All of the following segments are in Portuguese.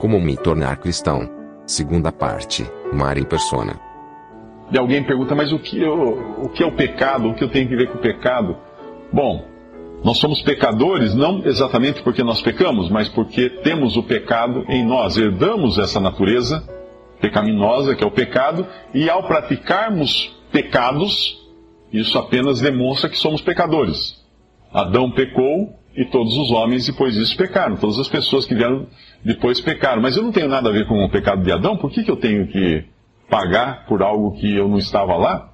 Como me tornar cristão? Segunda parte, Mar em persona. E alguém pergunta, mas o que, eu, o que é o pecado? O que eu tenho que ver com o pecado? Bom, nós somos pecadores não exatamente porque nós pecamos, mas porque temos o pecado em nós, herdamos essa natureza pecaminosa que é o pecado, e ao praticarmos pecados, isso apenas demonstra que somos pecadores. Adão pecou e todos os homens depois disso pecaram, todas as pessoas que vieram depois pecaram. Mas eu não tenho nada a ver com o pecado de Adão, por que, que eu tenho que pagar por algo que eu não estava lá?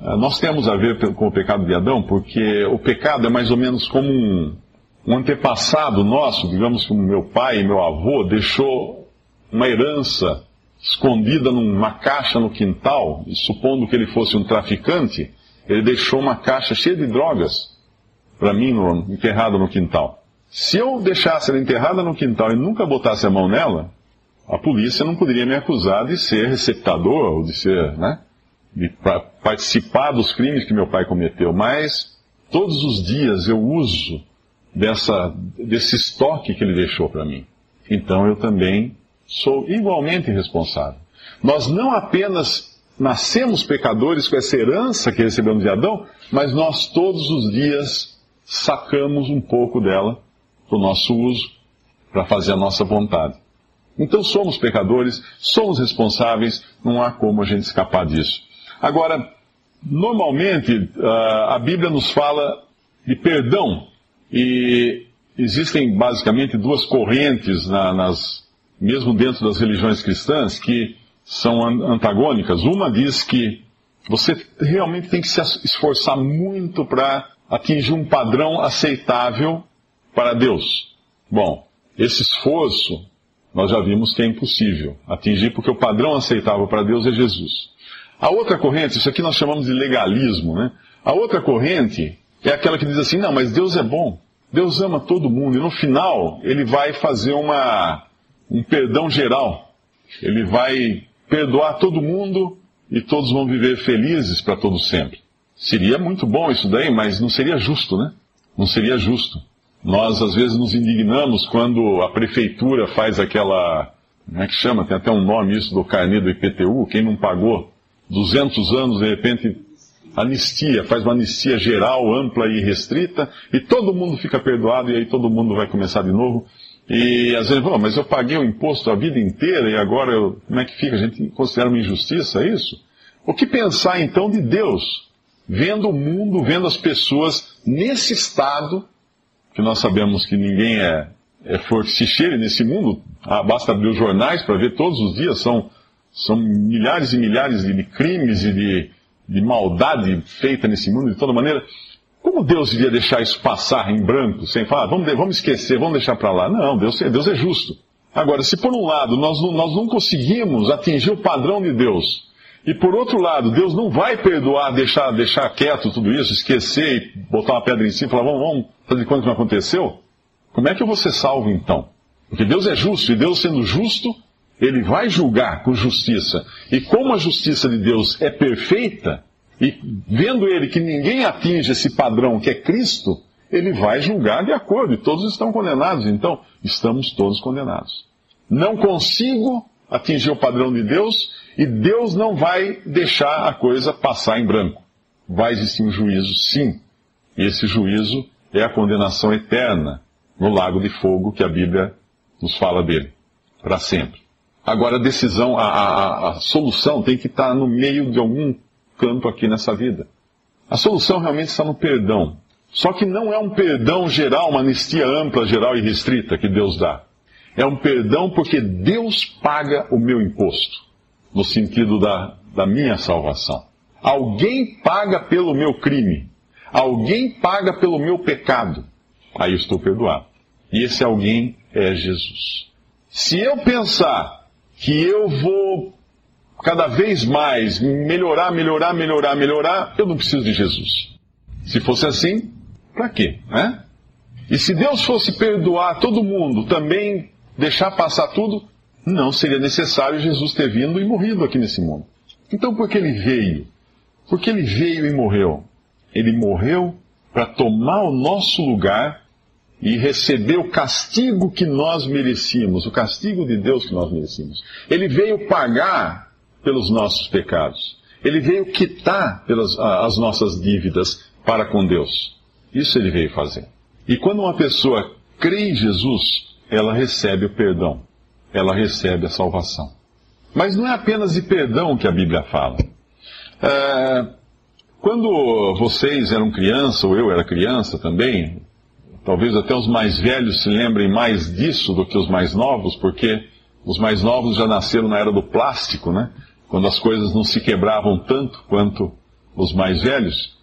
Ah, nós temos a ver com o pecado de Adão, porque o pecado é mais ou menos como um, um antepassado nosso, digamos que o meu pai e meu avô deixou uma herança escondida numa caixa no quintal, e supondo que ele fosse um traficante, ele deixou uma caixa cheia de drogas para mim no, enterrada no quintal. Se eu deixasse ela enterrada no quintal e nunca botasse a mão nela, a polícia não poderia me acusar de ser receptador ou de ser, né? de participar dos crimes que meu pai cometeu, mas todos os dias eu uso dessa, desse estoque que ele deixou para mim. Então eu também sou igualmente responsável. Nós não apenas nascemos pecadores com essa herança que recebemos de Adão, mas nós todos os dias sacamos um pouco dela para o nosso uso, para fazer a nossa vontade. Então somos pecadores, somos responsáveis, não há como a gente escapar disso. Agora, normalmente a Bíblia nos fala de perdão e existem basicamente duas correntes nas, mesmo dentro das religiões cristãs que são antagônicas. Uma diz que você realmente tem que se esforçar muito para atingir um padrão aceitável para Deus. Bom, esse esforço nós já vimos que é impossível atingir porque o padrão aceitável para Deus é Jesus. A outra corrente, isso aqui nós chamamos de legalismo, né? A outra corrente é aquela que diz assim: não, mas Deus é bom, Deus ama todo mundo, e no final ele vai fazer uma, um perdão geral. Ele vai perdoar todo mundo e todos vão viver felizes para todo sempre. Seria muito bom isso daí, mas não seria justo, né? Não seria justo. Nós às vezes nos indignamos quando a prefeitura faz aquela, como é que chama? Tem até um nome isso do carnê do IPTU, quem não pagou 200 anos, de repente, anistia, faz uma anistia geral, ampla e restrita, e todo mundo fica perdoado, e aí todo mundo vai começar de novo. E às vezes, oh, mas eu paguei o imposto a vida inteira e agora eu, como é que fica? A gente considera uma injustiça isso? O que pensar então de Deus? Vendo o mundo, vendo as pessoas nesse estado, que nós sabemos que ninguém é, é forticheiro nesse mundo, ah, basta abrir os jornais para ver todos os dias, são são milhares e milhares de, crimes e de, de maldade feita nesse mundo de toda maneira. Como Deus iria deixar isso passar em branco, sem falar, vamos, vamos esquecer, vamos deixar para lá? Não, Deus, Deus é justo. Agora, se por um lado nós, nós não conseguimos atingir o padrão de Deus, e por outro lado, Deus não vai perdoar, deixar, deixar quieto tudo isso, esquecer e botar uma pedra em cima e falar, vamos, vamos fazer quanto que não aconteceu? Como é que eu vou ser salvo então? Porque Deus é justo, e Deus sendo justo, ele vai julgar com justiça. E como a justiça de Deus é perfeita, e vendo ele que ninguém atinge esse padrão que é Cristo, ele vai julgar de acordo, e todos estão condenados. Então, estamos todos condenados. Não consigo atingir o padrão de Deus, e Deus não vai deixar a coisa passar em branco. Vai existir um juízo, sim. E esse juízo é a condenação eterna no lago de fogo que a Bíblia nos fala dele, para sempre. Agora a decisão, a, a, a solução tem que estar no meio de algum canto aqui nessa vida. A solução realmente está no perdão. Só que não é um perdão geral, uma anistia ampla, geral e restrita que Deus dá. É um perdão porque Deus paga o meu imposto, no sentido da, da minha salvação. Alguém paga pelo meu crime. Alguém paga pelo meu pecado. Aí eu estou perdoado. E esse alguém é Jesus. Se eu pensar que eu vou cada vez mais melhorar, melhorar, melhorar, melhorar, eu não preciso de Jesus. Se fosse assim, para quê? Né? E se Deus fosse perdoar todo mundo, também deixar passar tudo, não seria necessário Jesus ter vindo e morrido aqui nesse mundo. Então por que ele veio? Porque ele veio e morreu. Ele morreu para tomar o nosso lugar e receber o castigo que nós merecíamos, o castigo de Deus que nós merecíamos. Ele veio pagar pelos nossos pecados. Ele veio quitar pelas, as nossas dívidas para com Deus. Isso ele veio fazer. E quando uma pessoa crê em Jesus, ela recebe o perdão, ela recebe a salvação. Mas não é apenas de perdão que a Bíblia fala. É, quando vocês eram criança, ou eu era criança também, talvez até os mais velhos se lembrem mais disso do que os mais novos, porque os mais novos já nasceram na era do plástico, né? Quando as coisas não se quebravam tanto quanto os mais velhos.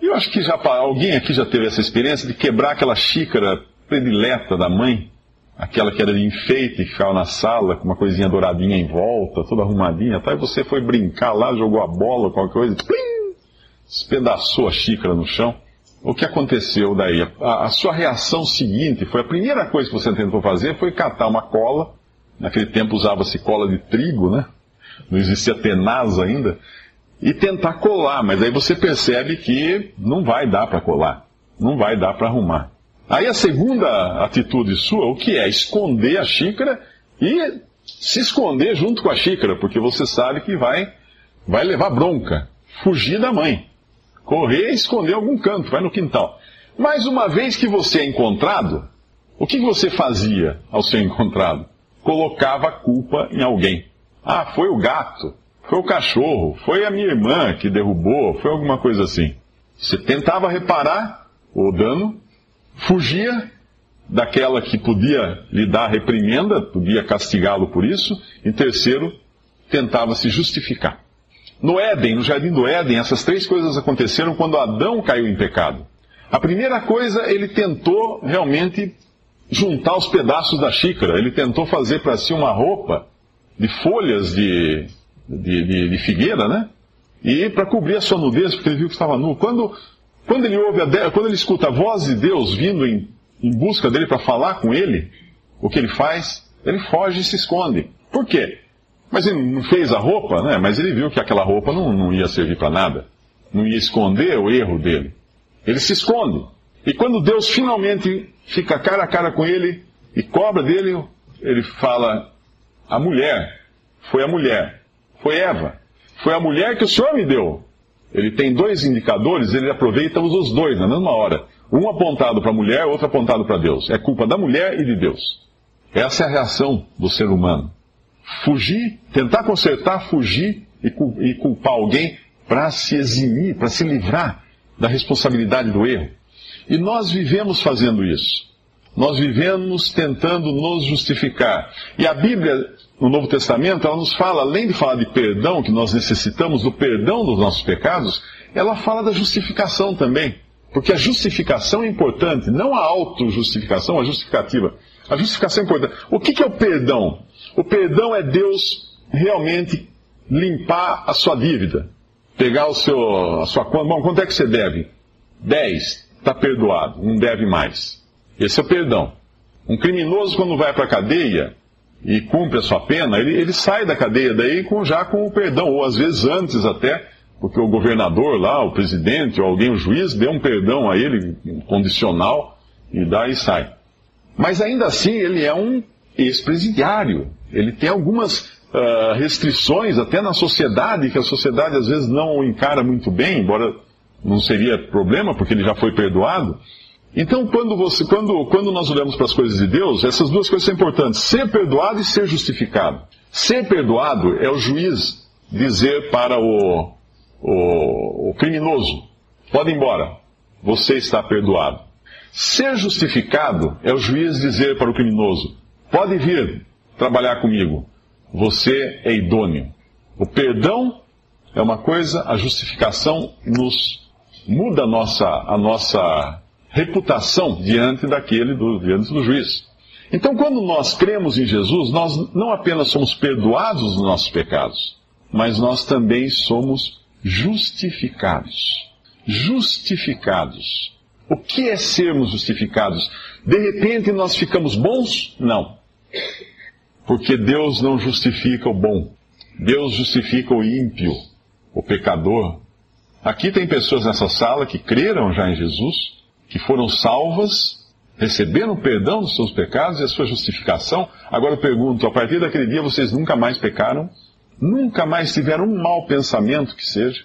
E eu acho que já alguém aqui já teve essa experiência de quebrar aquela xícara predileta da mãe, aquela que era de enfeite, que ficava na sala, com uma coisinha douradinha em volta, toda arrumadinha, tá? e você foi brincar lá, jogou a bola, qualquer coisa, plim, espedaçou a xícara no chão. O que aconteceu daí? A, a sua reação seguinte foi a primeira coisa que você tentou fazer foi catar uma cola. Naquele tempo usava-se cola de trigo, né? Não existia tenaz ainda e tentar colar, mas aí você percebe que não vai dar para colar, não vai dar para arrumar. Aí a segunda atitude sua, o que é? Esconder a xícara e se esconder junto com a xícara, porque você sabe que vai, vai levar bronca, fugir da mãe, correr e esconder algum canto, vai no quintal. Mas uma vez que você é encontrado, o que você fazia ao ser encontrado? Colocava a culpa em alguém. Ah, foi o gato, foi o cachorro, foi a minha irmã que derrubou, foi alguma coisa assim. Você tentava reparar o dano, fugia daquela que podia lhe dar reprimenda, podia castigá-lo por isso, e terceiro, tentava se justificar. No Éden, no jardim do Éden, essas três coisas aconteceram quando Adão caiu em pecado. A primeira coisa, ele tentou realmente juntar os pedaços da xícara, ele tentou fazer para si uma roupa de folhas de de, de, de figueira, né? E para cobrir a sua nudez, porque ele viu que estava nu. Quando, quando, ele, ouve a, quando ele escuta a voz de Deus vindo em, em busca dele para falar com ele, o que ele faz? Ele foge e se esconde. Por quê? Mas ele não fez a roupa, né? Mas ele viu que aquela roupa não, não ia servir para nada. Não ia esconder o erro dele. Ele se esconde. E quando Deus finalmente fica cara a cara com ele e cobra dele, ele fala: A mulher, foi a mulher foi Eva. Foi a mulher que o Senhor me deu. Ele tem dois indicadores, ele aproveita os dois na mesma hora. Um apontado para a mulher, outro apontado para Deus. É culpa da mulher e de Deus. Essa é a reação do ser humano. Fugir, tentar consertar, fugir e culpar alguém para se eximir, para se livrar da responsabilidade do erro. E nós vivemos fazendo isso. Nós vivemos tentando nos justificar. E a Bíblia no Novo Testamento, ela nos fala, além de falar de perdão, que nós necessitamos do perdão dos nossos pecados, ela fala da justificação também. Porque a justificação é importante, não a auto-justificação, a justificativa. A justificação é importante. O que, é o perdão? O perdão é Deus realmente limpar a sua dívida. Pegar o seu, a sua conta. Bom, quanto é que você deve? 10. Está perdoado. Não deve mais. Esse é o perdão. Um criminoso, quando vai para a cadeia, e cumpre a sua pena, ele, ele sai da cadeia daí com, já com o perdão, ou às vezes antes até, porque o governador lá, o presidente, ou alguém, o juiz, deu um perdão a ele, condicional, e daí sai. Mas ainda assim, ele é um ex-presidiário. Ele tem algumas uh, restrições, até na sociedade, que a sociedade às vezes não o encara muito bem, embora não seria problema, porque ele já foi perdoado. Então, quando, você, quando, quando nós olhamos para as coisas de Deus, essas duas coisas são importantes: ser perdoado e ser justificado. Ser perdoado é o juiz dizer para o, o, o criminoso: pode ir embora, você está perdoado. Ser justificado é o juiz dizer para o criminoso: pode vir trabalhar comigo, você é idôneo. O perdão é uma coisa, a justificação nos muda a nossa, a nossa reputação diante daquele, do, diante do juiz. Então, quando nós cremos em Jesus, nós não apenas somos perdoados dos nossos pecados, mas nós também somos justificados. Justificados. O que é sermos justificados? De repente nós ficamos bons? Não. Porque Deus não justifica o bom. Deus justifica o ímpio, o pecador. Aqui tem pessoas nessa sala que creram já em Jesus, que foram salvas, receberam o perdão dos seus pecados e a sua justificação. Agora eu pergunto, a partir daquele dia vocês nunca mais pecaram? Nunca mais tiveram um mau pensamento que seja?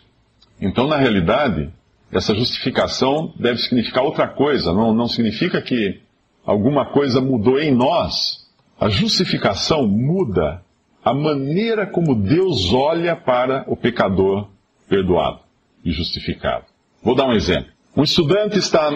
Então, na realidade, essa justificação deve significar outra coisa, não, não significa que alguma coisa mudou em nós. A justificação muda a maneira como Deus olha para o pecador perdoado e justificado. Vou dar um exemplo. Um estudante está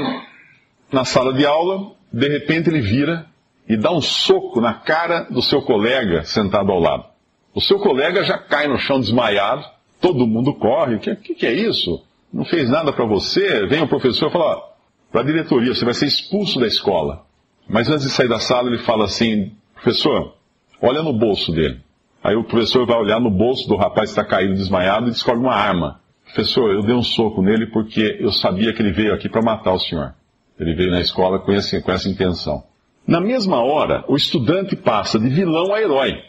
na sala de aula, de repente ele vira e dá um soco na cara do seu colega sentado ao lado. O seu colega já cai no chão desmaiado, todo mundo corre. O que, que, que, é isso? Não fez nada para você? Vem o professor e fala: para a diretoria, você vai ser expulso da escola. Mas antes de sair da sala, ele fala assim: professor, olha no bolso dele. Aí o professor vai olhar no bolso do rapaz que está caído desmaiado e descobre uma arma. Professor, eu dei um soco nele porque eu sabia que ele veio aqui para matar o senhor. Ele veio na escola com, esse, com essa intenção. Na mesma hora, o estudante passa de vilão a herói.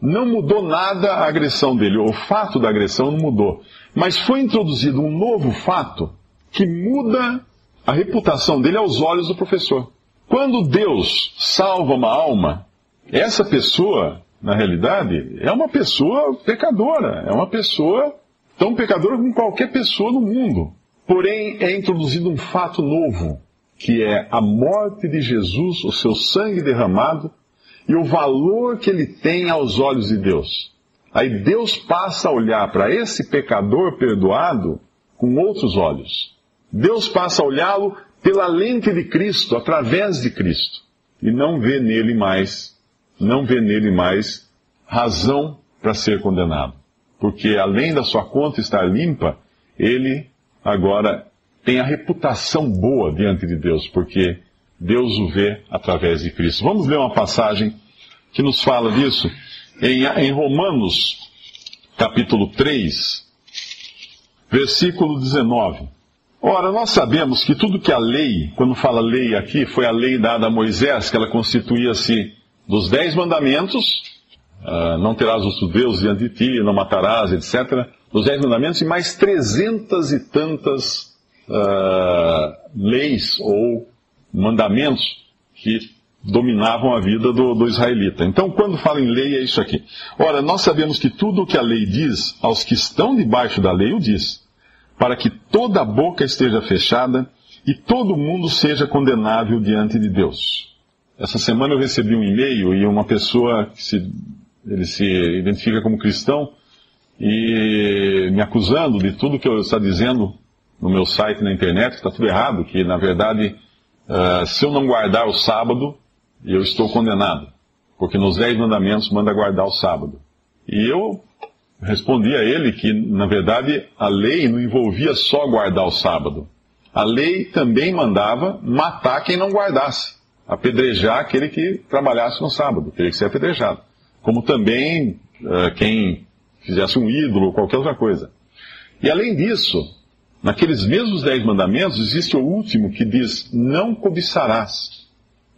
Não mudou nada a agressão dele, o fato da agressão não mudou. Mas foi introduzido um novo fato que muda a reputação dele aos olhos do professor. Quando Deus salva uma alma, essa pessoa, na realidade, é uma pessoa pecadora, é uma pessoa tão pecadora como qualquer pessoa no mundo. Porém, é introduzido um fato novo que é a morte de Jesus, o seu sangue derramado e o valor que ele tem aos olhos de Deus. Aí Deus passa a olhar para esse pecador perdoado com outros olhos. Deus passa a olhá-lo pela lente de Cristo, através de Cristo, e não vê nele mais, não vê nele mais razão para ser condenado. Porque além da sua conta estar limpa, ele agora tem a reputação boa diante de Deus, porque Deus o vê através de Cristo. Vamos ler uma passagem que nos fala disso em, em Romanos, capítulo 3, versículo 19. Ora, nós sabemos que tudo que a lei, quando fala lei aqui, foi a lei dada a Moisés, que ela constituía-se dos dez mandamentos, uh, não terás outro Deus diante de ti, não matarás, etc., dos dez mandamentos e mais trezentas e tantas uh, leis ou mandamentos que dominavam a vida do, do, israelita. Então, quando fala em lei, é isso aqui. Ora, nós sabemos que tudo o que a lei diz, aos que estão debaixo da lei o diz, para que toda a boca esteja fechada e todo mundo seja condenável diante de Deus. Essa semana eu recebi um e-mail e uma pessoa que se, ele se identifica como cristão e me acusando de tudo que eu está dizendo no meu site na internet, que está tudo errado, que na verdade, uh, se eu não guardar o sábado, eu estou condenado. Porque nos dez mandamentos manda guardar o sábado. E eu respondi a ele que, na verdade, a lei não envolvia só guardar o sábado. A lei também mandava matar quem não guardasse, apedrejar aquele que trabalhasse no sábado, teria que ser apedrejado. Como também uh, quem fizesse um ídolo ou qualquer outra coisa. E além disso, Naqueles mesmos dez mandamentos, existe o último que diz: Não cobiçarás.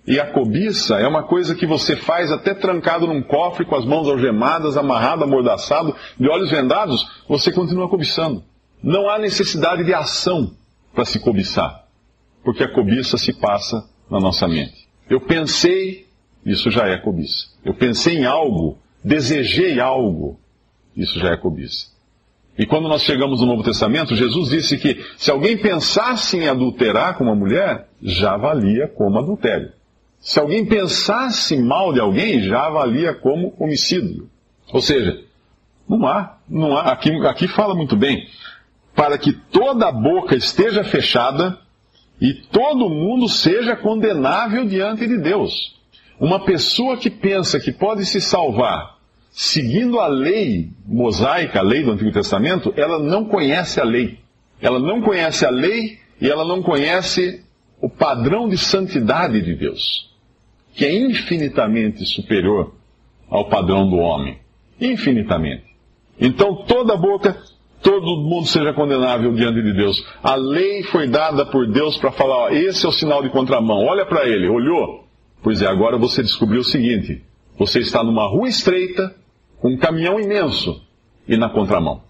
E a cobiça é uma coisa que você faz até trancado num cofre, com as mãos algemadas, amarrado, amordaçado, de olhos vendados, você continua cobiçando. Não há necessidade de ação para se cobiçar, porque a cobiça se passa na nossa mente. Eu pensei, isso já é cobiça. Eu pensei em algo, desejei algo, isso já é cobiça. E quando nós chegamos no Novo Testamento, Jesus disse que se alguém pensasse em adulterar com uma mulher, já valia como adultério. Se alguém pensasse mal de alguém, já valia como homicídio. Ou seja, não há, não há, aqui, aqui fala muito bem, para que toda a boca esteja fechada e todo mundo seja condenável diante de Deus. Uma pessoa que pensa que pode se salvar seguindo a lei mosaica, a lei do Antigo Testamento, ela não conhece a lei. Ela não conhece a lei e ela não conhece o padrão de santidade de Deus, que é infinitamente superior ao padrão do homem. Infinitamente. Então toda boca, todo mundo seja condenável diante de Deus. A lei foi dada por Deus para falar: ó, esse é o sinal de contramão. Olha para ele, olhou? Pois é, agora você descobriu o seguinte: você está numa rua estreita, com um caminhão imenso e na contramão.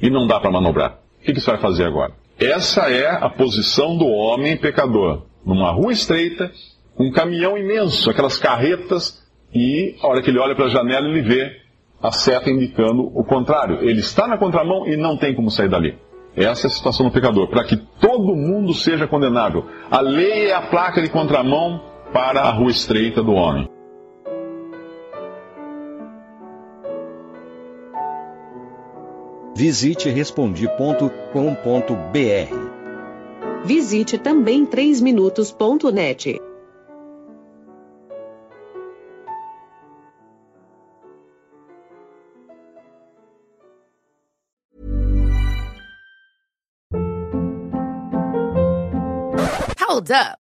E não dá para manobrar. O que, você vai fazer agora? Essa é a posição do homem pecador. Numa rua estreita, um caminhão imenso, aquelas carretas, e a hora que ele olha para a janela, ele vê a seta indicando o contrário. Ele está na contramão e não tem como sair dali. Essa é a situação do pecador, para que todo mundo seja condenável. A lei é a placa de contramão para a rua estreita do homem. Visite respondi.com.br. Visite também 3minutos.net. Hold up.